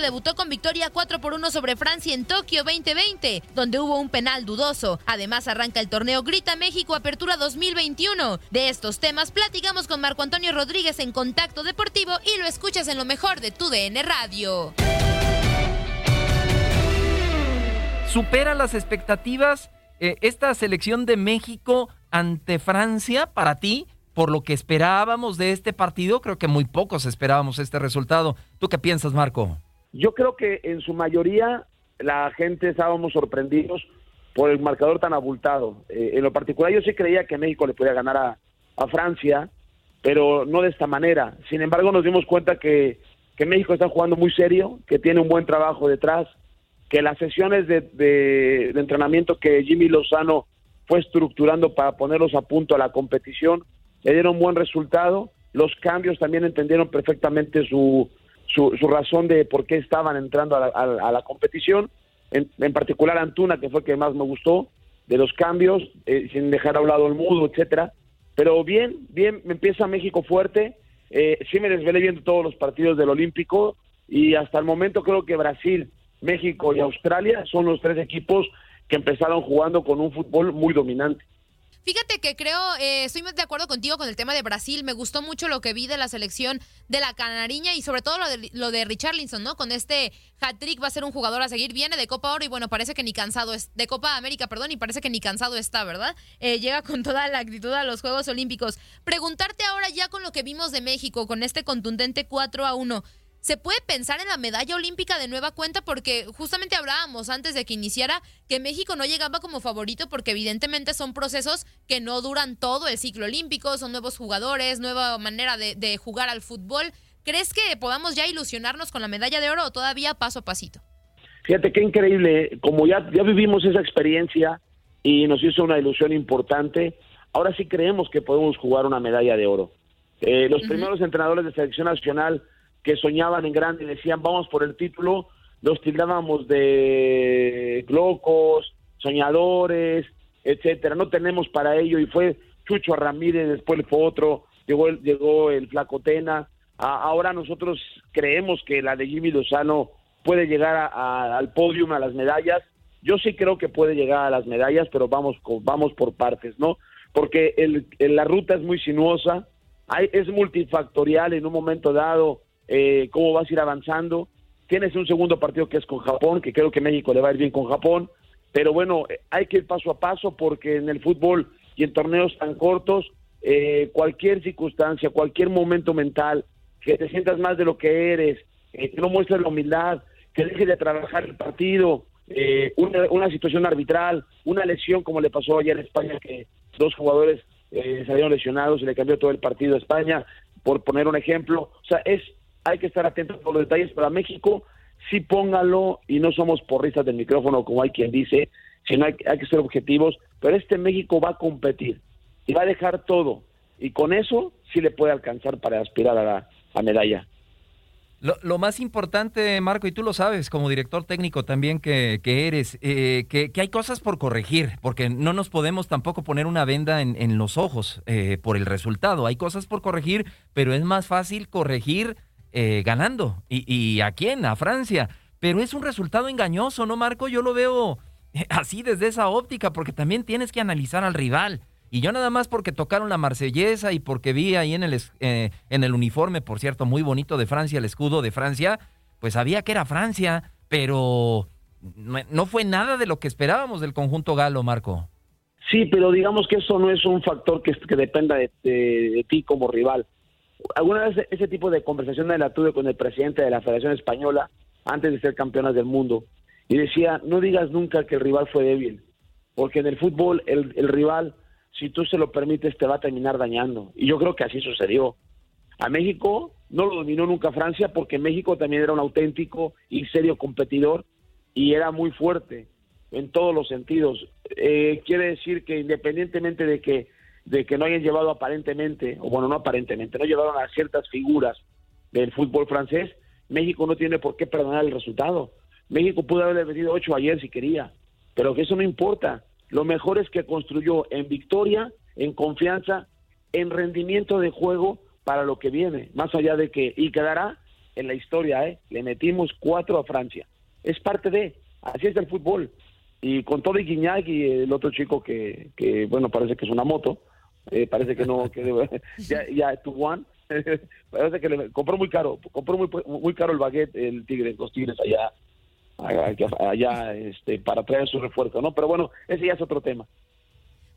Debutó con victoria 4 por 1 sobre Francia en Tokio 2020, donde hubo un penal dudoso. Además, arranca el torneo Grita México Apertura 2021. De estos temas platicamos con Marco Antonio Rodríguez en Contacto Deportivo y lo escuchas en lo mejor de tu DN Radio. ¿Supera las expectativas eh, esta selección de México ante Francia para ti? Por lo que esperábamos de este partido, creo que muy pocos esperábamos este resultado. ¿Tú qué piensas, Marco? Yo creo que en su mayoría la gente estábamos sorprendidos por el marcador tan abultado. Eh, en lo particular yo sí creía que México le podía ganar a, Francia, pero no de esta manera. Sin embargo nos dimos cuenta que, que México está jugando muy serio, que tiene un buen trabajo detrás, que las sesiones de, de, de entrenamiento que Jimmy Lozano fue estructurando para ponerlos a punto a la competición, le dieron buen resultado. Los cambios también entendieron perfectamente su, su, su razón de por qué estaban entrando a la, a, a la competición. En, en, particular Antuna, que fue el que más me gustó, de los cambios, eh, sin dejar a un lado el mudo, etcétera. Pero bien, bien, empieza México fuerte. Eh, sí me desvelé viendo todos los partidos del Olímpico y hasta el momento creo que Brasil, México y Australia son los tres equipos que empezaron jugando con un fútbol muy dominante. Fíjate que creo, eh, estoy de acuerdo contigo con el tema de Brasil. Me gustó mucho lo que vi de la selección de la Canariña y sobre todo lo de, lo de ¿no? Con este hat-trick va a ser un jugador a seguir. Viene de Copa Oro y bueno, parece que ni cansado es, de Copa América, perdón, y parece que ni cansado está, ¿verdad? Eh, llega con toda la actitud a los Juegos Olímpicos. Preguntarte ahora ya con lo que vimos de México, con este contundente 4 a 1. ¿Se puede pensar en la medalla olímpica de nueva cuenta? Porque justamente hablábamos antes de que iniciara que México no llegaba como favorito porque evidentemente son procesos que no duran todo el ciclo olímpico, son nuevos jugadores, nueva manera de, de jugar al fútbol. ¿Crees que podamos ya ilusionarnos con la medalla de oro o todavía paso a pasito? Fíjate qué increíble, como ya, ya vivimos esa experiencia y nos hizo una ilusión importante, ahora sí creemos que podemos jugar una medalla de oro. Eh, los uh -huh. primeros entrenadores de selección nacional que soñaban en grande y decían vamos por el título, los tildábamos de locos, soñadores, etcétera. No tenemos para ello y fue Chucho Ramírez, después fue otro, llegó el, llegó el Flacotena. ahora nosotros creemos que la de Jimmy Lozano puede llegar a, al podio, a las medallas. Yo sí creo que puede llegar a las medallas, pero vamos, vamos por partes, ¿no? Porque el, la ruta es muy sinuosa, hay, es multifactorial en un momento dado eh, cómo vas a ir avanzando. Tienes un segundo partido que es con Japón, que creo que México le va a ir bien con Japón, pero bueno, hay que ir paso a paso porque en el fútbol y en torneos tan cortos, eh, cualquier circunstancia, cualquier momento mental, que te sientas más de lo que eres, eh, que no muestres la humildad, que dejes de trabajar el partido, eh, una, una, situación arbitral, una lesión como le pasó ayer en España, que dos jugadores eh, salieron lesionados y le cambió todo el partido a España, por poner un ejemplo. O sea, es hay que estar atentos por los detalles. Para México, sí póngalo y no somos porristas del micrófono, como hay quien dice, sino hay, hay que ser objetivos. Pero este México va a competir y va a dejar todo. Y con eso sí le puede alcanzar para aspirar a la medalla. Lo, más importante, Marco, y tú lo sabes como director técnico también que, eres, eh, que, hay cosas por corregir, porque no nos podemos tampoco poner una venda en, los ojos eh, por el resultado. Hay cosas por corregir, pero es más fácil corregir eh, ganando. ¿Y, ¿Y a quién? A Francia. Pero es un resultado engañoso, ¿no, Marco? Yo lo veo así desde esa óptica, porque también tienes que analizar al rival. Y yo nada más porque tocaron la marsellesa y porque vi ahí en el, eh, en el uniforme, por cierto, muy bonito de Francia, el escudo de Francia, pues sabía que era Francia, pero no fue nada de lo que esperábamos del conjunto galo, Marco. Sí, pero digamos que eso no es un factor que dependa de, ti como rival. Alguna vez ese tipo de conversación la tuve con el presidente de la Federación Española antes de ser campeonas del mundo y decía, no digas nunca que el rival fue débil, porque en el fútbol el, el rival si tú se lo permites, te va a terminar dañando. Y yo creo que así sucedió. A México no lo dominó nunca Francia porque México también era un auténtico y serio competidor y era muy fuerte en todos los sentidos. Eh, quiere decir que independientemente de que de que no hayan llevado aparentemente, o bueno, no aparentemente, no llevaron a ciertas figuras del fútbol francés, México no tiene por qué perdonar el resultado. México pudo haberle metido ocho ayer si quería, pero que eso no importa. Lo mejor es que construyó en victoria, en confianza, en rendimiento de juego para lo que viene, más allá de que, y quedará en la historia, ¿eh? le metimos cuatro a Francia. Es parte de, así es el fútbol. Y con todo y Guiñac y el otro chico que, que bueno, parece que es una moto, eh, parece que no, que ya, ya Tuan, parece que le compró muy caro, compró muy, muy caro el baguette, el Tigre, los Tigres allá allá este, para traer su refuerzo, ¿no? Pero bueno, ese ya es otro tema.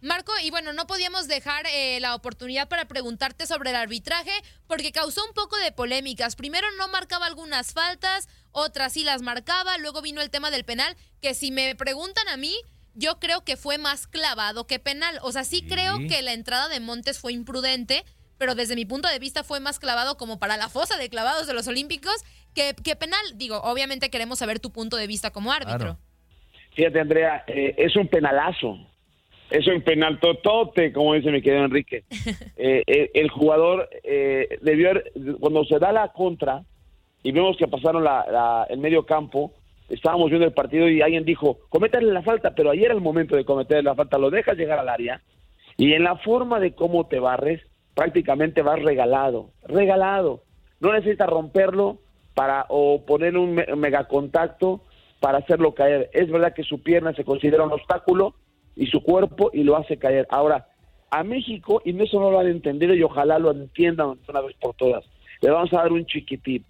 Marco, y bueno, no podíamos dejar eh, la oportunidad para preguntarte sobre el arbitraje porque causó un poco de polémicas. Primero no marcaba algunas faltas, otras sí las marcaba, luego vino el tema del penal, que si me preguntan a mí, yo creo que fue más clavado que penal. O sea, sí, sí. creo que la entrada de Montes fue imprudente, pero desde mi punto de vista fue más clavado como para la fosa de clavados de los Olímpicos que, penal. Digo, obviamente queremos saber tu punto de vista como árbitro. Fíjate, Andrea, eh, es un penalazo. Es un penal totote, como dice mi querido Enrique. Eh, eh, el jugador debió cuando se da la contra y vemos que pasaron la, el medio campo, estábamos viendo el partido y alguien dijo, cométale la falta, pero ayer era el momento de cometerle la falta, lo dejas llegar al área y en la forma de cómo te barres, prácticamente vas regalado, regalado. No necesitas romperlo para o poner un megacontacto para hacerlo caer. Es verdad que su pierna se considera un obstáculo y su cuerpo y lo hace caer. Ahora, a México, y eso no lo han entendido y ojalá lo entiendan una vez por todas, le vamos a dar un chiquitín.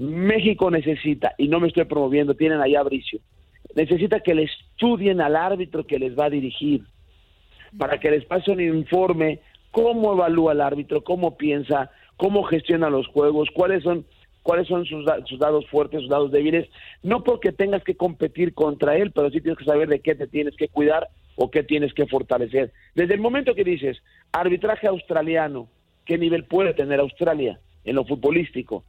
México necesita, y no me estoy promoviendo, tienen allá a Bricio, necesita que le estudien al árbitro que les va a dirigir, para que les pase un informe cómo evalúa el árbitro, cómo piensa, cómo gestiona los juegos, cuáles son cuáles son sus, sus, dados fuertes, sus dados débiles, no porque tengas que competir contra él, pero sí tienes que saber de qué te tienes que cuidar o qué tienes que fortalecer. Desde el momento que dices arbitraje australiano, ¿qué nivel puede tener Australia en lo futbolístico?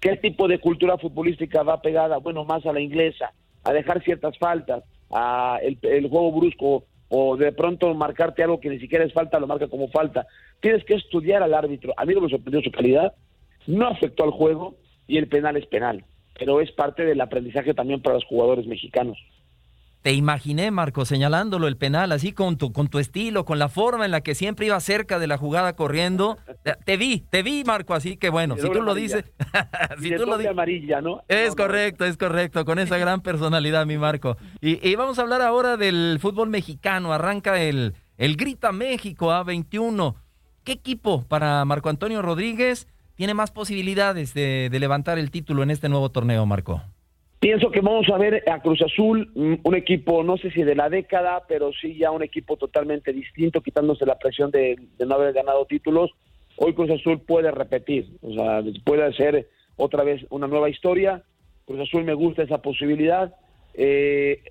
¿Qué tipo de cultura futbolística va pegada? Bueno, más a la inglesa, a dejar ciertas faltas, a el, juego brusco o de pronto marcarte algo que ni siquiera es falta, lo marca como falta. Tienes que estudiar al árbitro. A mí no me sorprendió su calidad, no afectó al juego y el penal es penal, pero es parte del aprendizaje también para los jugadores mexicanos. Te imaginé, Marco, señalándolo el penal, así con tu, con tu estilo, con la forma en la que siempre iba cerca de la jugada corriendo. Te vi, te vi, Marco, así que bueno, si tú lo dices. si tú lo dices. amarilla, ¿no? Es correcto, es correcto, con esa gran personalidad, mi Marco. Y, vamos a hablar ahora del fútbol mexicano. Arranca el, el Grita México A21. ¿Qué equipo para Marco Antonio Rodríguez tiene más posibilidades de, levantar el título en este nuevo torneo, Marco? Pienso que vamos a ver a Cruz Azul, un equipo, no sé si de la década, pero sí ya un equipo totalmente distinto, quitándose la presión de, no haber ganado títulos. Hoy Cruz Azul puede repetir, o sea, puede hacer otra vez una nueva historia. Cruz Azul me gusta esa posibilidad. Eh,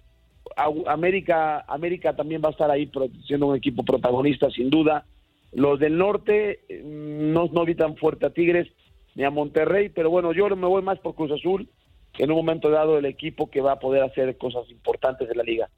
América, América también va a estar ahí siendo un equipo protagonista, sin duda. Los del norte mm, no, no vi tan fuerte a Tigres ni a Monterrey, pero bueno, yo me voy más por Cruz Azul en un momento dado el equipo que va a poder hacer cosas importantes de la liga.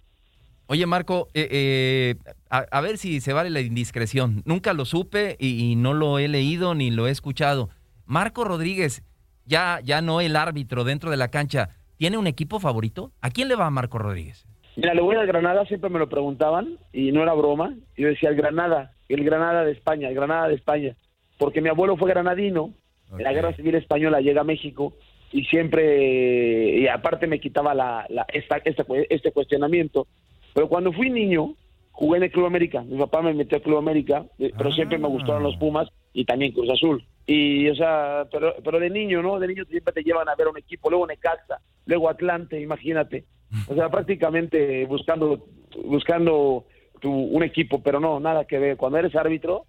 Oye, Marco, eh, eh, a, ver si se vale la indiscreción. Nunca lo supe y, no lo he leído ni lo he escuchado. Marco Rodríguez, ya, ya no el árbitro dentro de la cancha, ¿tiene un equipo favorito? ¿A quién le va Marco Rodríguez? Mira, le voy a Granada, siempre me lo preguntaban y no era broma. Yo decía el Granada, el Granada de España, el Granada de España. Porque mi abuelo fue granadino, en la Guerra Civil Española llega a México y siempre, y aparte me quitaba la, la esta, este cuestionamiento. Pero cuando fui niño, jugué en el Club América. Mi papá me metió al Club América, eh, pero siempre me gustaron los. Pumas y también Cruz Azul. Y, o sea, pero, pero de niño, ¿no? De niño siempre te llevan a ver un equipo, luego Necaxa, luego Atlante, imagínate. O sea, prácticamente buscando, buscando tu, un equipo, pero no, nada que ver. Cuando eres árbitro,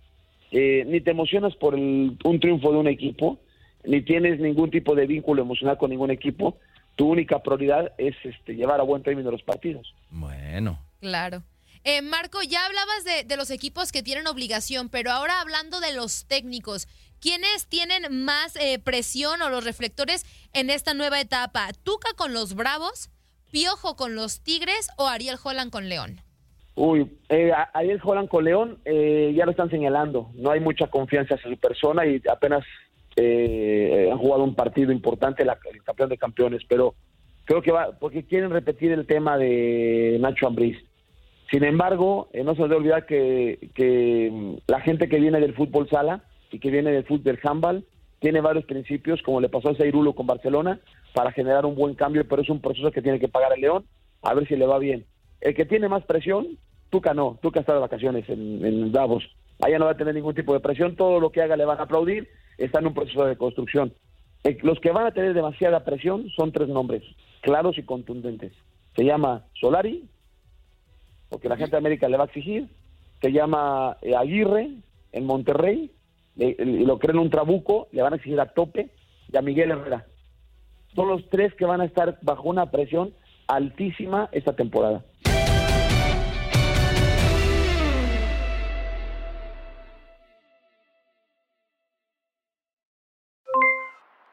eh, ni te emocionas por el, un triunfo de un equipo, ni tienes ningún tipo de vínculo emocional con ningún equipo, tu única prioridad es este, llevar a buen término los partidos. Bueno. Claro. Eh, Marco, ya hablabas de, los equipos que tienen obligación, pero ahora hablando de los técnicos, ¿quiénes tienen más eh, presión o los reflectores en esta nueva etapa? ¿Tuca con los Bravos, Piojo con los Tigres o Ariel Holland con León? Uy, eh, Ariel Holland con León eh, ya lo están señalando. No hay mucha confianza en su persona y apenas eh, han jugado un partido importante, la, el campeón de campeones, pero creo que va, porque quieren repetir el tema de Nacho Ambriz. Sin embargo, eh, no se debe olvidar que, que, mm, la gente que viene del fútbol sala y que viene del fútbol handball tiene varios principios, como le pasó a Seirulo con Barcelona, para generar un buen cambio, pero es un proceso que tiene que pagar el León, a ver si le va bien. El que tiene más presión, Tuca no, Tuca está de vacaciones en Davos. Allá no va a tener ningún tipo de presión, todo lo que haga le van a aplaudir está en un proceso de construcción. Eh, los que van a tener demasiada presión son tres nombres, claros y contundentes. Se llama Solari, porque la gente de América le va a exigir. Se llama eh, Aguirre, en Monterrey, lo creen un trabuco, le van a exigir a tope, y a Miguel Herrera. Son los tres que van a estar bajo una presión altísima esta temporada.